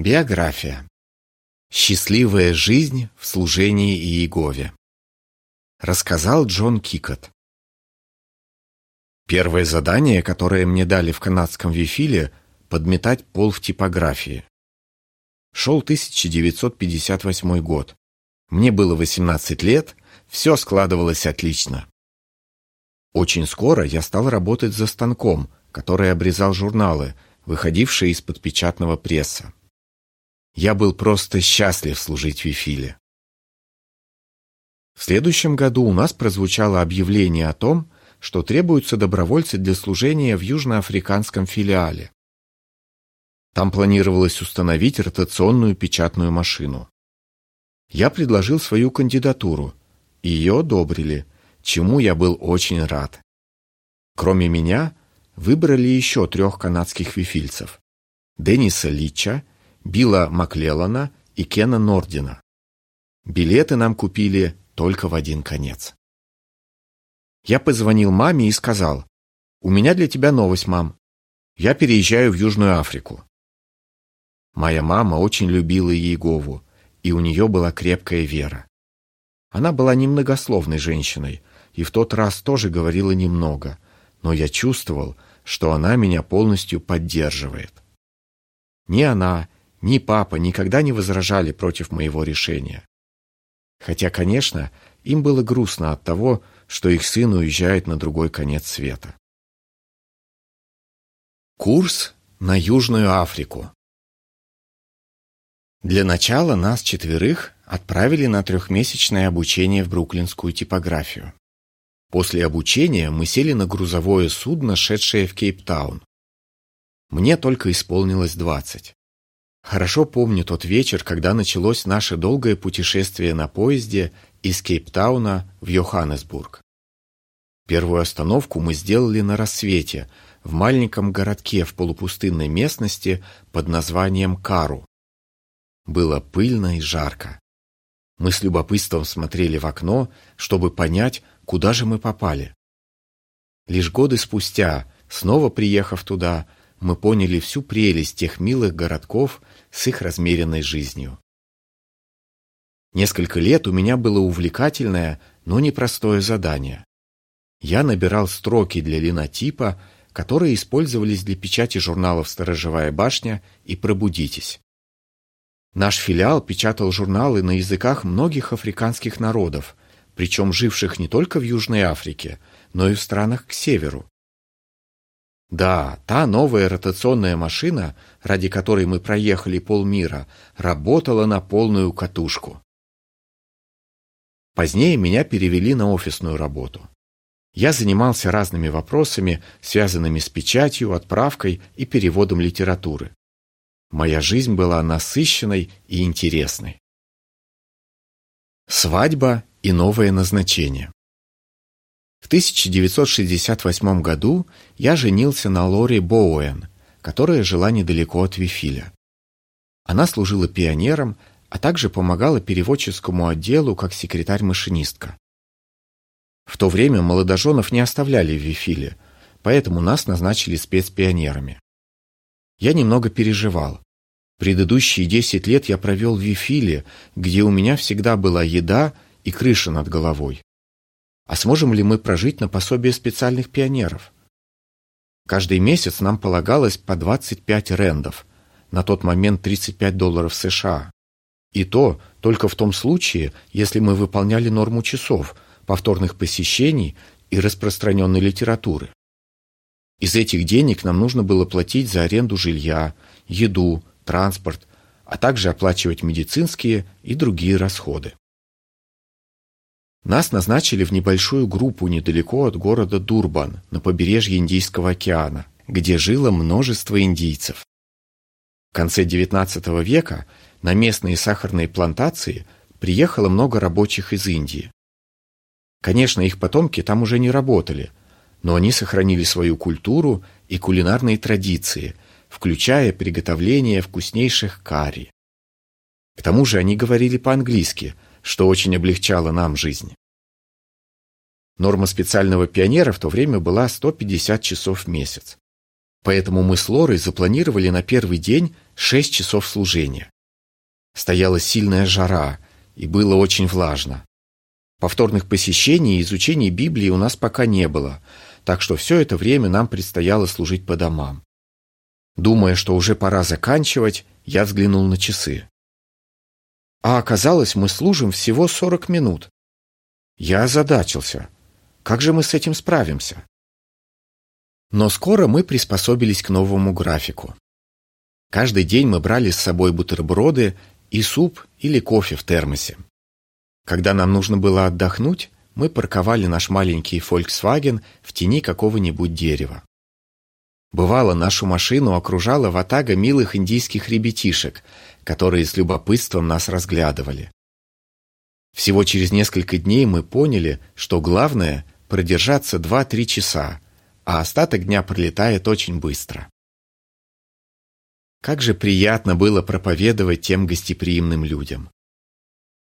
Биография. Счастливая жизнь в служении Иегове. Рассказал Джон Кикот. Первое задание, которое мне дали в канадском Вифиле, подметать пол в типографии. Шел 1958 год. Мне было 18 лет, все складывалось отлично. Очень скоро я стал работать за станком, который обрезал журналы, выходившие из-под печатного пресса. Я был просто счастлив служить в Вифиле. В следующем году у нас прозвучало объявление о том, что требуются добровольцы для служения в южноафриканском филиале. Там планировалось установить ротационную печатную машину. Я предложил свою кандидатуру, ее одобрили, чему я был очень рад. Кроме меня, выбрали еще трех канадских вифильцев – Денниса Лича – Билла Маклеллана и Кена Нордина. Билеты нам купили только в один конец. Я позвонил маме и сказал, «У меня для тебя новость, мам. Я переезжаю в Южную Африку». Моя мама очень любила Иегову, и у нее была крепкая вера. Она была немногословной женщиной, и в тот раз тоже говорила немного, но я чувствовал, что она меня полностью поддерживает. Ни она, ни папа никогда не возражали против моего решения. Хотя, конечно, им было грустно от того, что их сын уезжает на другой конец света. Курс на Южную Африку Для начала нас четверых отправили на трехмесячное обучение в бруклинскую типографию. После обучения мы сели на грузовое судно, шедшее в Кейптаун. Мне только исполнилось двадцать. Хорошо помню тот вечер, когда началось наше долгое путешествие на поезде из Кейптауна в Йоханнесбург. Первую остановку мы сделали на рассвете в маленьком городке в полупустынной местности под названием Кару. Было пыльно и жарко. Мы с любопытством смотрели в окно, чтобы понять, куда же мы попали. Лишь годы спустя, снова приехав туда, мы поняли всю прелесть тех милых городков с их размеренной жизнью. Несколько лет у меня было увлекательное, но непростое задание. Я набирал строки для линотипа, которые использовались для печати журналов «Сторожевая башня» и «Пробудитесь». Наш филиал печатал журналы на языках многих африканских народов, причем живших не только в Южной Африке, но и в странах к северу. Да, та новая ротационная машина, ради которой мы проехали полмира, работала на полную катушку. Позднее меня перевели на офисную работу. Я занимался разными вопросами, связанными с печатью, отправкой и переводом литературы. Моя жизнь была насыщенной и интересной. Свадьба и новое назначение. В 1968 году я женился на Лори Боуэн, которая жила недалеко от Вифиля. Она служила пионером, а также помогала переводческому отделу как секретарь-машинистка. В то время молодоженов не оставляли в Вифиле, поэтому нас назначили спецпионерами. Я немного переживал. Предыдущие 10 лет я провел в Вифиле, где у меня всегда была еда и крыша над головой. А сможем ли мы прожить на пособие специальных пионеров? Каждый месяц нам полагалось по 25 рендов, на тот момент 35 долларов США. И то только в том случае, если мы выполняли норму часов, повторных посещений и распространенной литературы. Из этих денег нам нужно было платить за аренду жилья, еду, транспорт, а также оплачивать медицинские и другие расходы. Нас назначили в небольшую группу недалеко от города Дурбан, на побережье Индийского океана, где жило множество индийцев. В конце XIX века на местные сахарные плантации приехало много рабочих из Индии. Конечно, их потомки там уже не работали, но они сохранили свою культуру и кулинарные традиции, включая приготовление вкуснейших карри. К тому же они говорили по-английски – что очень облегчало нам жизнь. Норма специального пионера в то время была 150 часов в месяц. Поэтому мы с Лорой запланировали на первый день шесть часов служения. Стояла сильная жара, и было очень влажно. Повторных посещений и изучений Библии у нас пока не было, так что все это время нам предстояло служить по домам. Думая, что уже пора заканчивать, я взглянул на часы. А оказалось, мы служим всего 40 минут. Я озадачился. Как же мы с этим справимся? Но скоро мы приспособились к новому графику. Каждый день мы брали с собой бутерброды и суп или кофе в термосе. Когда нам нужно было отдохнуть, мы парковали наш маленький Volkswagen в тени какого-нибудь дерева. Бывало, нашу машину окружала ватага милых индийских ребятишек, которые с любопытством нас разглядывали. Всего через несколько дней мы поняли, что главное – продержаться 2-3 часа, а остаток дня пролетает очень быстро. Как же приятно было проповедовать тем гостеприимным людям.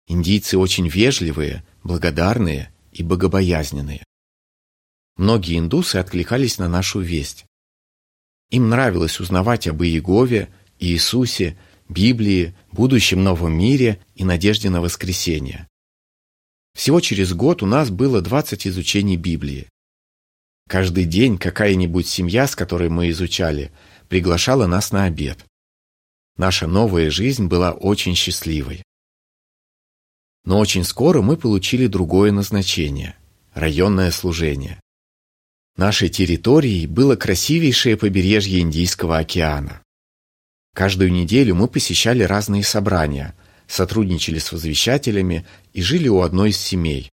Индийцы очень вежливые, благодарные и богобоязненные. Многие индусы откликались на нашу весть. Им нравилось узнавать об Иегове, Иисусе, Библии, будущем новом мире и надежде на воскресение. Всего через год у нас было 20 изучений Библии. Каждый день какая-нибудь семья, с которой мы изучали, приглашала нас на обед. Наша новая жизнь была очень счастливой. Но очень скоро мы получили другое назначение – районное служение. Нашей территорией было красивейшее побережье Индийского океана. Каждую неделю мы посещали разные собрания, сотрудничали с возвещателями и жили у одной из семей.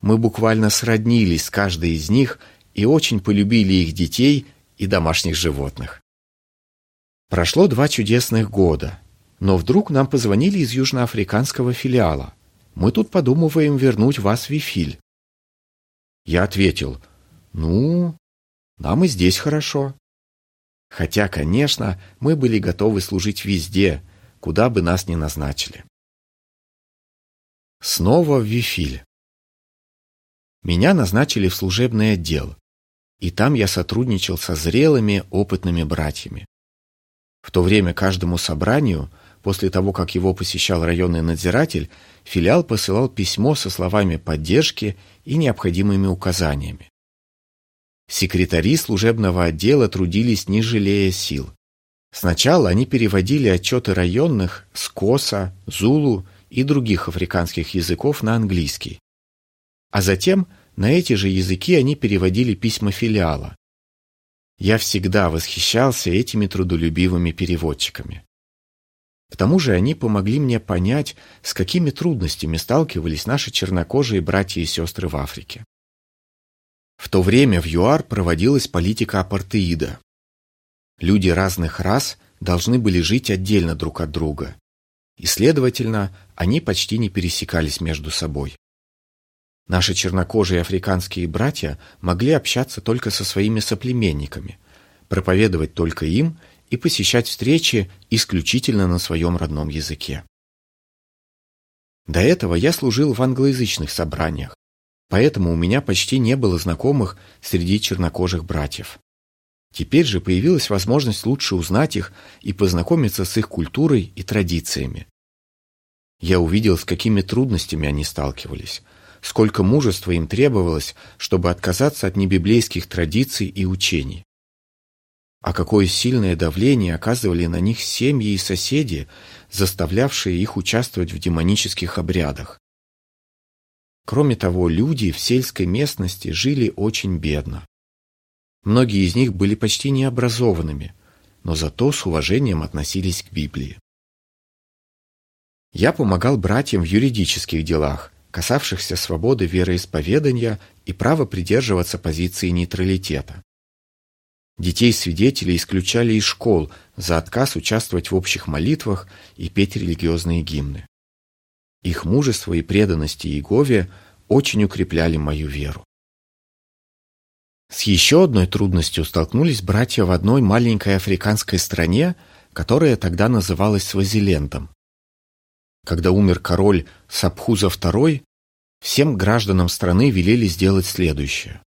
Мы буквально сроднились с каждой из них и очень полюбили их детей и домашних животных. Прошло два чудесных года – но вдруг нам позвонили из южноафриканского филиала. Мы тут подумываем вернуть вас в Вифиль. Я ответил, ну, нам и здесь хорошо. Хотя, конечно, мы были готовы служить везде, куда бы нас ни назначили. Снова в Вифиль. Меня назначили в служебный отдел, и там я сотрудничал со зрелыми, опытными братьями. В то время каждому собранию После того, как его посещал районный надзиратель, филиал посылал письмо со словами поддержки и необходимыми указаниями. Секретари служебного отдела трудились не жалея сил. Сначала они переводили отчеты районных с коса, зулу и других африканских языков на английский. А затем на эти же языки они переводили письма филиала. Я всегда восхищался этими трудолюбивыми переводчиками. К тому же они помогли мне понять, с какими трудностями сталкивались наши чернокожие братья и сестры в Африке. В то время в ЮАР проводилась политика апартеида. Люди разных рас должны были жить отдельно друг от друга, и, следовательно, они почти не пересекались между собой. Наши чернокожие африканские братья могли общаться только со своими соплеменниками, проповедовать только им и посещать встречи исключительно на своем родном языке. До этого я служил в англоязычных собраниях, поэтому у меня почти не было знакомых среди чернокожих братьев. Теперь же появилась возможность лучше узнать их и познакомиться с их культурой и традициями. Я увидел, с какими трудностями они сталкивались, сколько мужества им требовалось, чтобы отказаться от небиблейских традиций и учений. А какое сильное давление оказывали на них семьи и соседи, заставлявшие их участвовать в демонических обрядах. Кроме того, люди в сельской местности жили очень бедно. Многие из них были почти необразованными, но зато с уважением относились к Библии. Я помогал братьям в юридических делах, касавшихся свободы вероисповедания и права придерживаться позиции нейтралитета. Детей свидетелей исключали из школ за отказ участвовать в общих молитвах и петь религиозные гимны. Их мужество и преданность Иегове очень укрепляли мою веру. С еще одной трудностью столкнулись братья в одной маленькой африканской стране, которая тогда называлась Свазилендом. Когда умер король Сабхуза II, всем гражданам страны велели сделать следующее.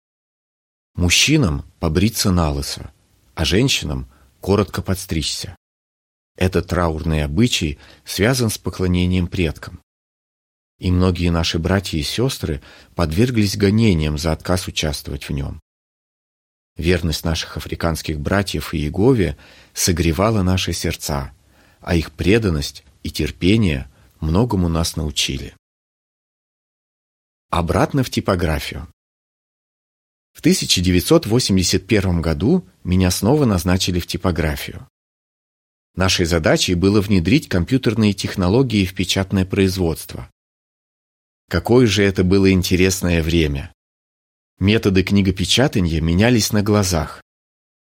Мужчинам побриться на лысо, а женщинам коротко подстричься. Этот траурный обычай связан с поклонением предкам. И многие наши братья и сестры подверглись гонениям за отказ участвовать в нем. Верность наших африканских братьев и Иегове согревала наши сердца, а их преданность и терпение многому нас научили. Обратно в типографию. В 1981 году меня снова назначили в типографию. Нашей задачей было внедрить компьютерные технологии в печатное производство. Какое же это было интересное время! Методы книгопечатания менялись на глазах.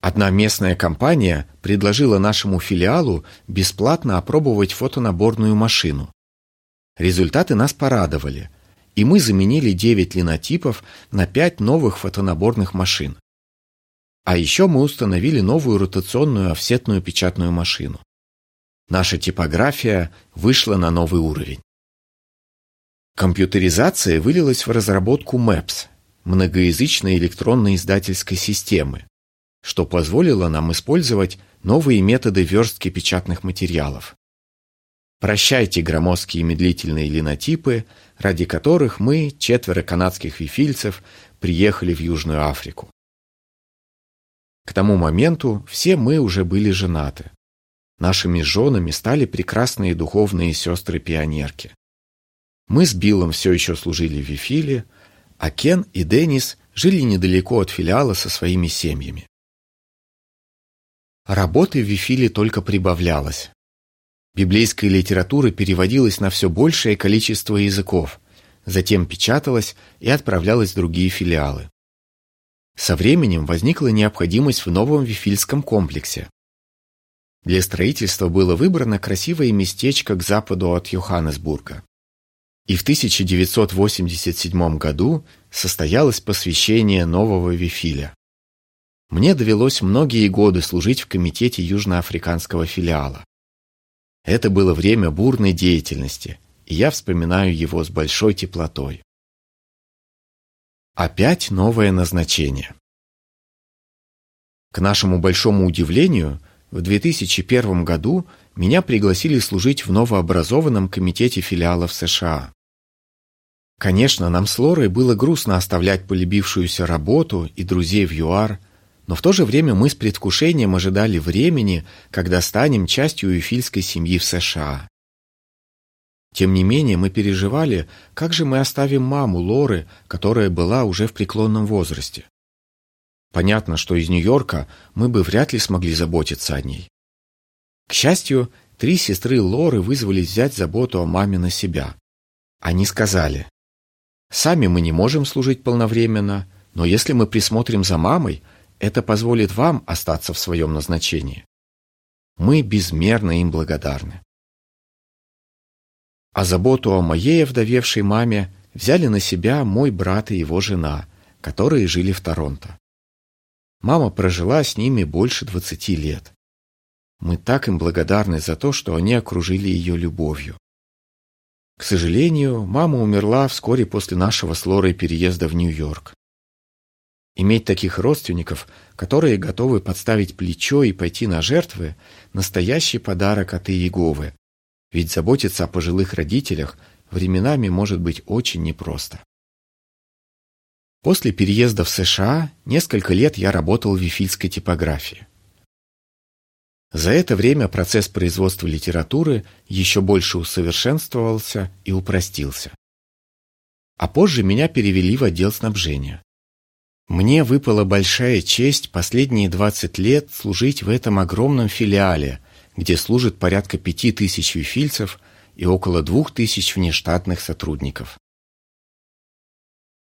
Одна местная компания предложила нашему филиалу бесплатно опробовать фотонаборную машину. Результаты нас порадовали, и мы заменили 9 линотипов на 5 новых фотонаборных машин. А еще мы установили новую ротационную офсетную печатную машину. Наша типография вышла на новый уровень. Компьютеризация вылилась в разработку MAPS – многоязычной электронной издательской системы, что позволило нам использовать новые методы верстки печатных материалов. Прощайте громоздкие медлительные линотипы, ради которых мы, четверо канадских вифильцев, приехали в Южную Африку. К тому моменту все мы уже были женаты. Нашими женами стали прекрасные духовные сестры-пионерки. Мы с Биллом все еще служили в Вифиле, а Кен и Деннис жили недалеко от филиала со своими семьями. Работы в Вифиле только прибавлялось. Библейская литература переводилась на все большее количество языков, затем печаталась и отправлялась в другие филиалы. Со временем возникла необходимость в новом вифильском комплексе. Для строительства было выбрано красивое местечко к западу от Йоханнесбурга. И в 1987 году состоялось посвящение нового Вифиля. Мне довелось многие годы служить в комитете южноафриканского филиала. Это было время бурной деятельности, и я вспоминаю его с большой теплотой. Опять новое назначение. К нашему большому удивлению, в 2001 году меня пригласили служить в новообразованном комитете филиалов США. Конечно, нам с Лорой было грустно оставлять полюбившуюся работу и друзей в ЮАР, но в то же время мы с предвкушением ожидали времени, когда станем частью уефильской семьи в США. Тем не менее, мы переживали, как же мы оставим маму Лоры, которая была уже в преклонном возрасте. Понятно, что из Нью-Йорка мы бы вряд ли смогли заботиться о ней. К счастью, три сестры Лоры вызвались взять заботу о маме на себя. Они сказали, «Сами мы не можем служить полновременно, но если мы присмотрим за мамой – это позволит вам остаться в своем назначении. Мы безмерно им благодарны. А заботу о моей овдовевшей маме взяли на себя мой брат и его жена, которые жили в Торонто. Мама прожила с ними больше двадцати лет. Мы так им благодарны за то, что они окружили ее любовью. К сожалению, мама умерла вскоре после нашего с Лорой переезда в Нью-Йорк. Иметь таких родственников, которые готовы подставить плечо и пойти на жертвы – настоящий подарок от Иеговы. Ведь заботиться о пожилых родителях временами может быть очень непросто. После переезда в США несколько лет я работал в вифильской типографии. За это время процесс производства литературы еще больше усовершенствовался и упростился. А позже меня перевели в отдел снабжения. Мне выпала большая честь последние 20 лет служить в этом огромном филиале, где служит порядка пяти тысяч вифильцев и около двух тысяч внештатных сотрудников.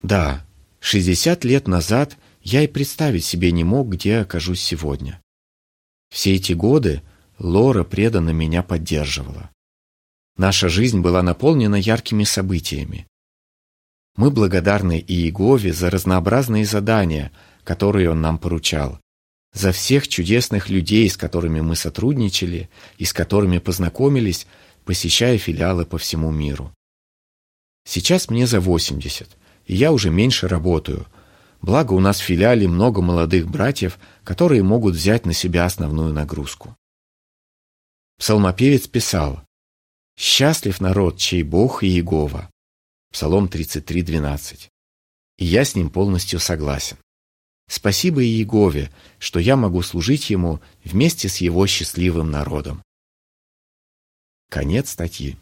Да, 60 лет назад я и представить себе не мог, где окажусь сегодня. Все эти годы Лора преданно меня поддерживала. Наша жизнь была наполнена яркими событиями. Мы благодарны Иегове за разнообразные задания, которые Он нам поручал, за всех чудесных людей, с которыми мы сотрудничали и с которыми познакомились, посещая филиалы по всему миру. Сейчас мне за 80, и я уже меньше работаю. Благо у нас в филиале много молодых братьев, которые могут взять на себя основную нагрузку. Псалмопевец писал «Счастлив народ, чей Бог и Иегова». Псалом 33.12. И я с ним полностью согласен. Спасибо Иегове, что я могу служить Ему вместе с Его счастливым народом. Конец статьи.